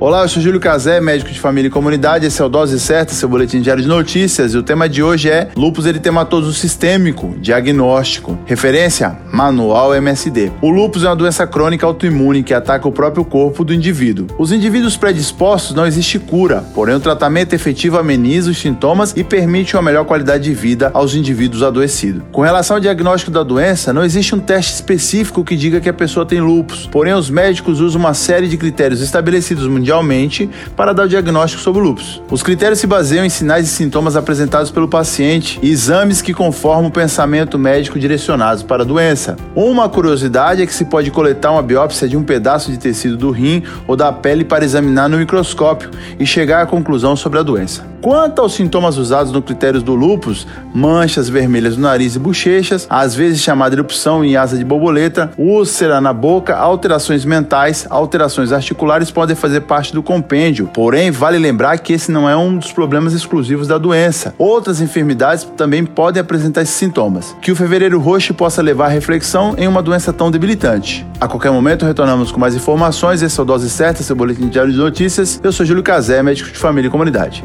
Olá, eu sou Júlio Cazé, médico de família e comunidade. Esse é o Dose Certa, seu boletim diário de notícias. E o tema de hoje é lúpus eritematoso sistêmico, diagnóstico. Referência: Manual MSD. O lúpus é uma doença crônica autoimune que ataca o próprio corpo do indivíduo. Os indivíduos predispostos não existe cura, porém o tratamento efetivo ameniza os sintomas e permite uma melhor qualidade de vida aos indivíduos adoecidos. Com relação ao diagnóstico da doença, não existe um teste específico que diga que a pessoa tem lúpus. Porém, os médicos usam uma série de critérios estabelecidos mundialmente mundialmente para dar o diagnóstico sobre o lúpus. Os critérios se baseiam em sinais e sintomas apresentados pelo paciente e exames que conformam o pensamento médico direcionados para a doença. Uma curiosidade é que se pode coletar uma biópsia de um pedaço de tecido do rim ou da pele para examinar no microscópio e chegar à conclusão sobre a doença. Quanto aos sintomas usados no critério do lúpus, manchas vermelhas no nariz e bochechas, às vezes chamada erupção em asa de borboleta, úlcera na boca, alterações mentais, alterações articulares podem fazer parte do compêndio. Porém, vale lembrar que esse não é um dos problemas exclusivos da doença. Outras enfermidades também podem apresentar esses sintomas. Que o fevereiro roxo possa levar à reflexão em uma doença tão debilitante. A qualquer momento retornamos com mais informações. Esse é o Dose Certa, seu boletim diário de notícias. Eu sou Júlio Cazé, médico de família e comunidade.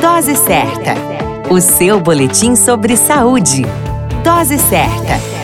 Dose Certa. O seu boletim sobre saúde. Dose Certa.